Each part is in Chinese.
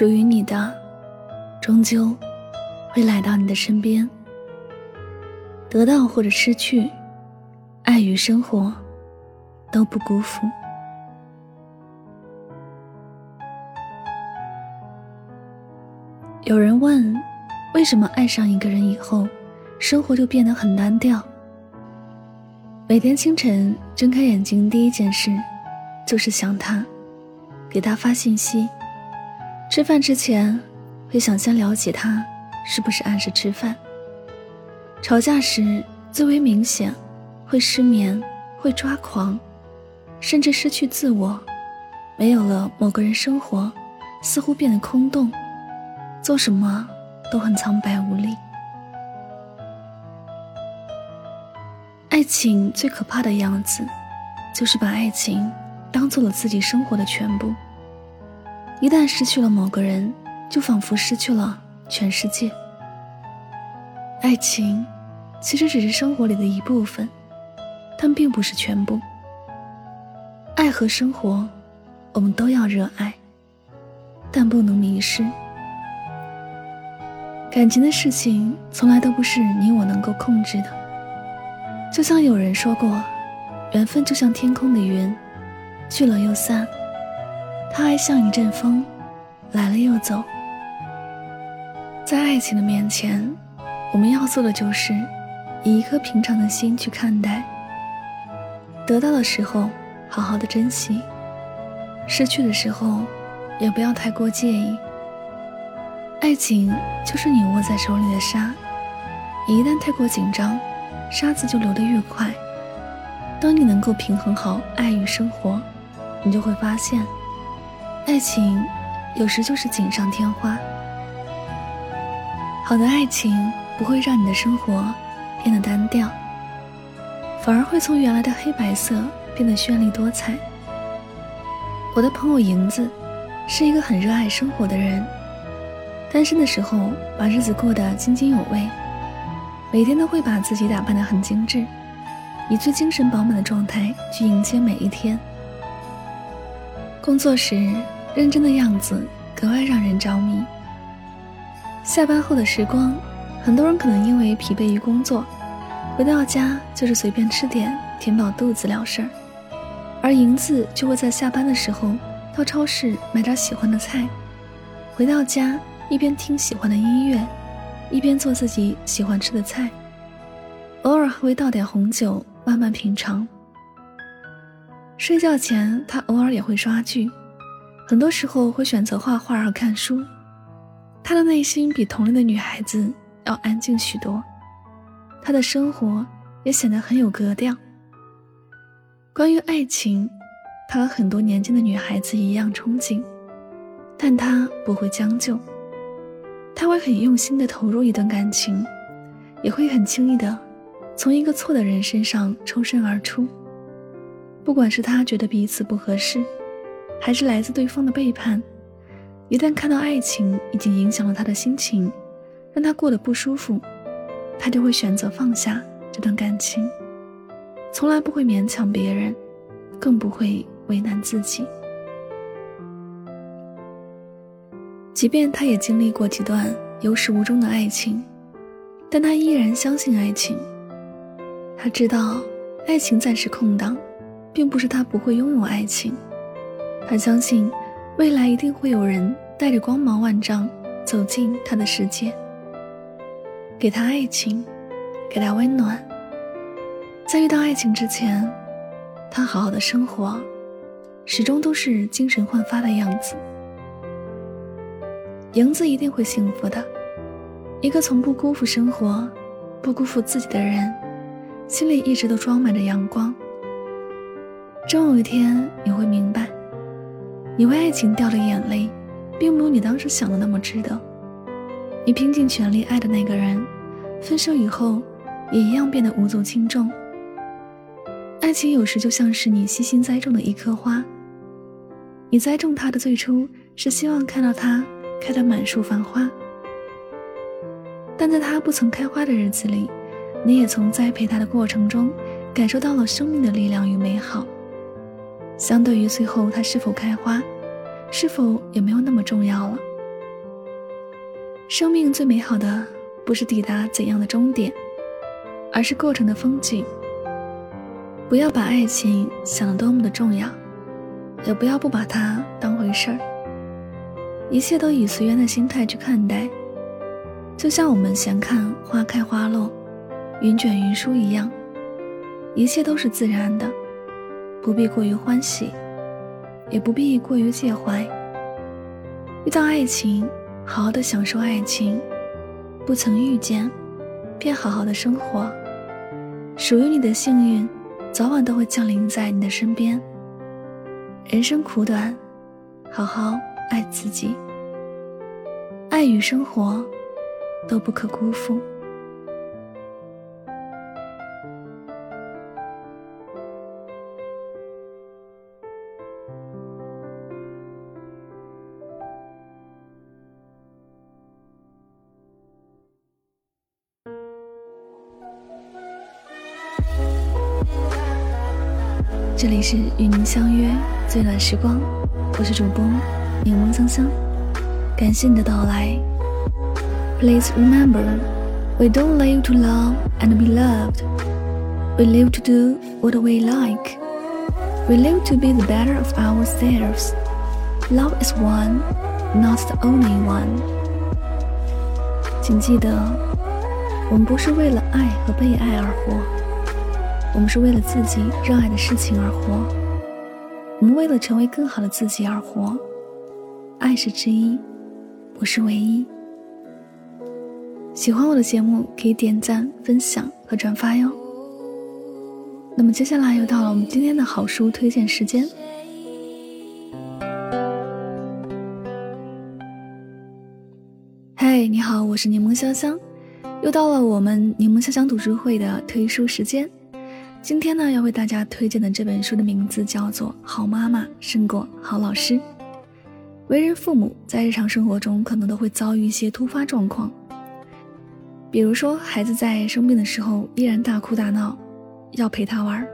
属于你的，终究会来到你的身边。得到或者失去，爱与生活都不辜负。有人问，为什么爱上一个人以后，生活就变得很单调？每天清晨睁开眼睛，第一件事就是想他，给他发信息。吃饭之前会想先了解他是不是按时吃饭。吵架时最为明显，会失眠，会抓狂，甚至失去自我。没有了某个人，生活似乎变得空洞。做什么都很苍白无力。爱情最可怕的样子，就是把爱情当做了自己生活的全部。一旦失去了某个人，就仿佛失去了全世界。爱情其实只是生活里的一部分，但并不是全部。爱和生活，我们都要热爱，但不能迷失。感情的事情从来都不是你我能够控制的。就像有人说过，缘分就像天空的云，聚了又散。它还像一阵风，来了又走。在爱情的面前，我们要做的就是以一颗平常的心去看待。得到的时候，好好的珍惜；失去的时候，也不要太过介意。爱情就是你握在手里的沙，一旦太过紧张，沙子就流得越快。当你能够平衡好爱与生活，你就会发现，爱情有时就是锦上添花。好的爱情不会让你的生活变得单调，反而会从原来的黑白色变得绚丽多彩。我的朋友莹子是一个很热爱生活的人。单身的时候，把日子过得津津有味，每天都会把自己打扮得很精致，以最精神饱满的状态去迎接每一天。工作时认真的样子格外让人着迷。下班后的时光，很多人可能因为疲惫于工作，回到家就是随便吃点填饱肚子了事儿，而银子就会在下班的时候到超市买点喜欢的菜，回到家。一边听喜欢的音乐，一边做自己喜欢吃的菜，偶尔还会倒点红酒，慢慢品尝。睡觉前，他偶尔也会刷剧，很多时候会选择画画和看书。他的内心比同龄的女孩子要安静许多，他的生活也显得很有格调。关于爱情，他和很多年轻的女孩子一样憧憬，但他不会将就。他会很用心的投入一段感情，也会很轻易的从一个错的人身上抽身而出。不管是他觉得彼此不合适，还是来自对方的背叛，一旦看到爱情已经影响了他的心情，让他过得不舒服，他就会选择放下这段感情，从来不会勉强别人，更不会为难自己。即便他也经历过几段有始无终的爱情，但他依然相信爱情。他知道，爱情暂时空档，并不是他不会拥有爱情。他相信，未来一定会有人带着光芒万丈走进他的世界，给他爱情，给他温暖。在遇到爱情之前，他好好的生活，始终都是精神焕发的样子。莹子一定会幸福的，一个从不辜负生活、不辜负自己的人，心里一直都装满着阳光。终有一天你会明白，你为爱情掉的眼泪，并没有你当时想的那么值得。你拼尽全力爱的那个人，分手以后也一样变得无足轻重。爱情有时就像是你悉心栽种的一棵花，你栽种它的最初是希望看到它。开得满树繁花，但在它不曾开花的日子里，你也从栽培它的过程中感受到了生命的力量与美好。相对于最后它是否开花，是否也没有那么重要了。生命最美好的不是抵达怎样的终点，而是过程的风景。不要把爱情想得多么的重要，也不要不把它当回事儿。一切都以随缘的心态去看待，就像我们闲看花开花落，云卷云舒一样，一切都是自然的，不必过于欢喜，也不必过于介怀。遇到爱情，好好的享受爱情；不曾遇见，便好好的生活。属于你的幸运。早晚都会降临在你的身边。人生苦短，好好爱自己，爱与生活都不可辜负。这里是与您相约最暖时光，我是主播柠檬香香，感谢你的到来。Please remember, we don't live to love and be loved. We live to do what we like. We live to be the better of ourselves. Love is one, not the only one. 请记得，我们不是为了爱和被爱而活。我们是为了自己热爱的事情而活，我们为了成为更好的自己而活。爱是之一，不是唯一。喜欢我的节目，可以点赞、分享和转发哟。那么接下来又到了我们今天的好书推荐时间。嗨，你好，我是柠檬香香，又到了我们柠檬香香读书会的推书时间。今天呢，要为大家推荐的这本书的名字叫做《好妈妈胜过好老师》。为人父母，在日常生活中可能都会遭遇一些突发状况，比如说孩子在生病的时候依然大哭大闹，要陪他玩；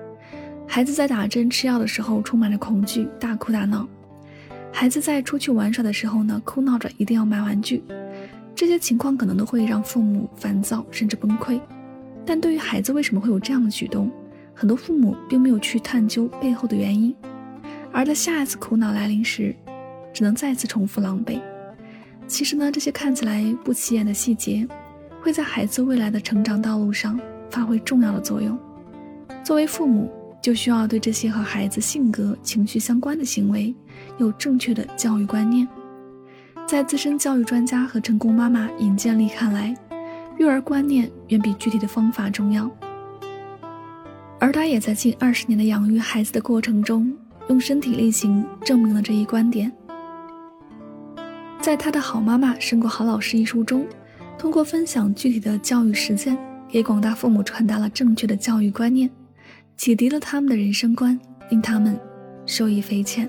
孩子在打针吃药的时候充满了恐惧，大哭大闹；孩子在出去玩耍的时候呢，哭闹着一定要买玩具。这些情况可能都会让父母烦躁甚至崩溃。但对于孩子为什么会有这样的举动？很多父母并没有去探究背后的原因，而在下一次苦恼来临时，只能再次重复狼狈。其实呢，这些看起来不起眼的细节，会在孩子未来的成长道路上发挥重要的作用。作为父母，就需要对这些和孩子性格、情绪相关的行为有正确的教育观念。在资深教育专家和成功妈妈尹建莉看来，育儿观念远比具体的方法重要。而他也在近二十年的养育孩子的过程中，用身体力行证明了这一观点。在他的好妈妈胜过好老师一书中，通过分享具体的教育实践，给广大父母传达了正确的教育观念，启迪了他们的人生观，令他们受益匪浅。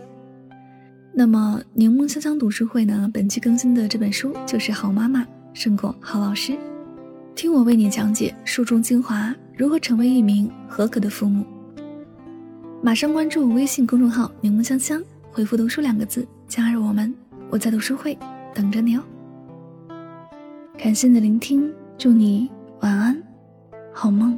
那么，柠檬香香读书会呢？本期更新的这本书就是《好妈妈胜过好老师》，听我为你讲解书中精华。如何成为一名合格的父母？马上关注微信公众号“柠檬香香”，回复“读书”两个字，加入我们。我在读书会等着你哦。感谢你的聆听，祝你晚安，好梦。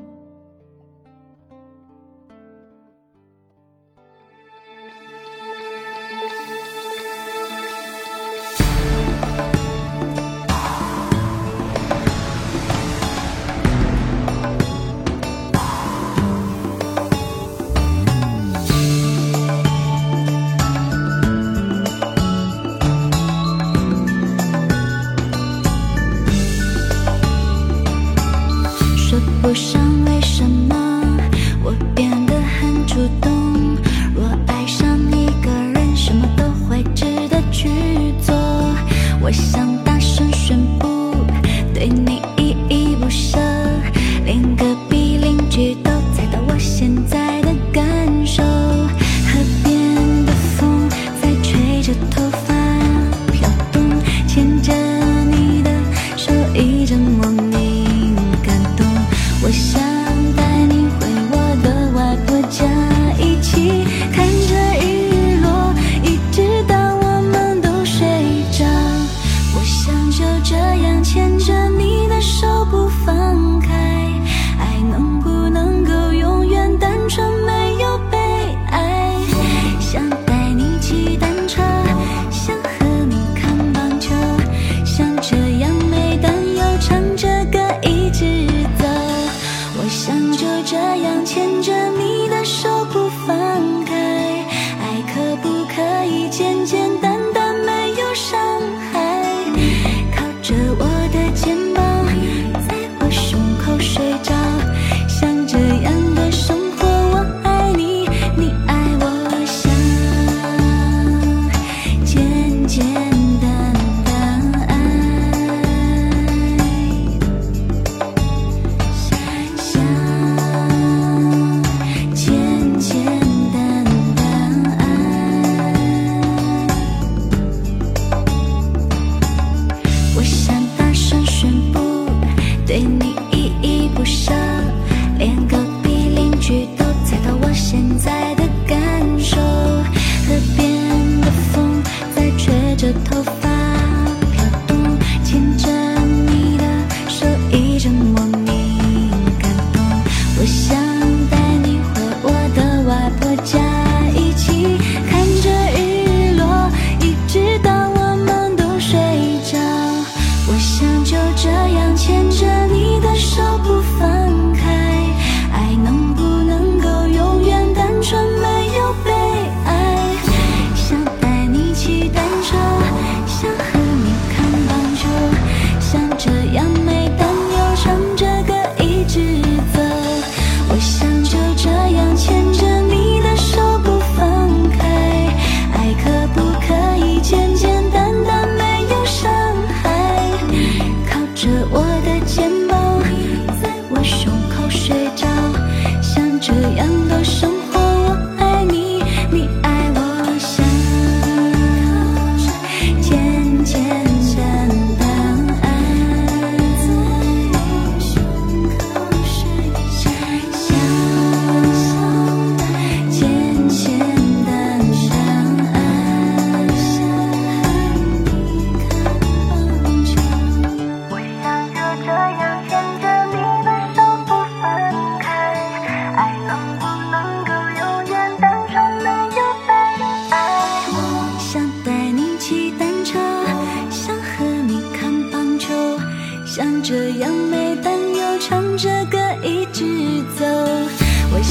就这样牵着你的手不放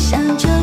想着。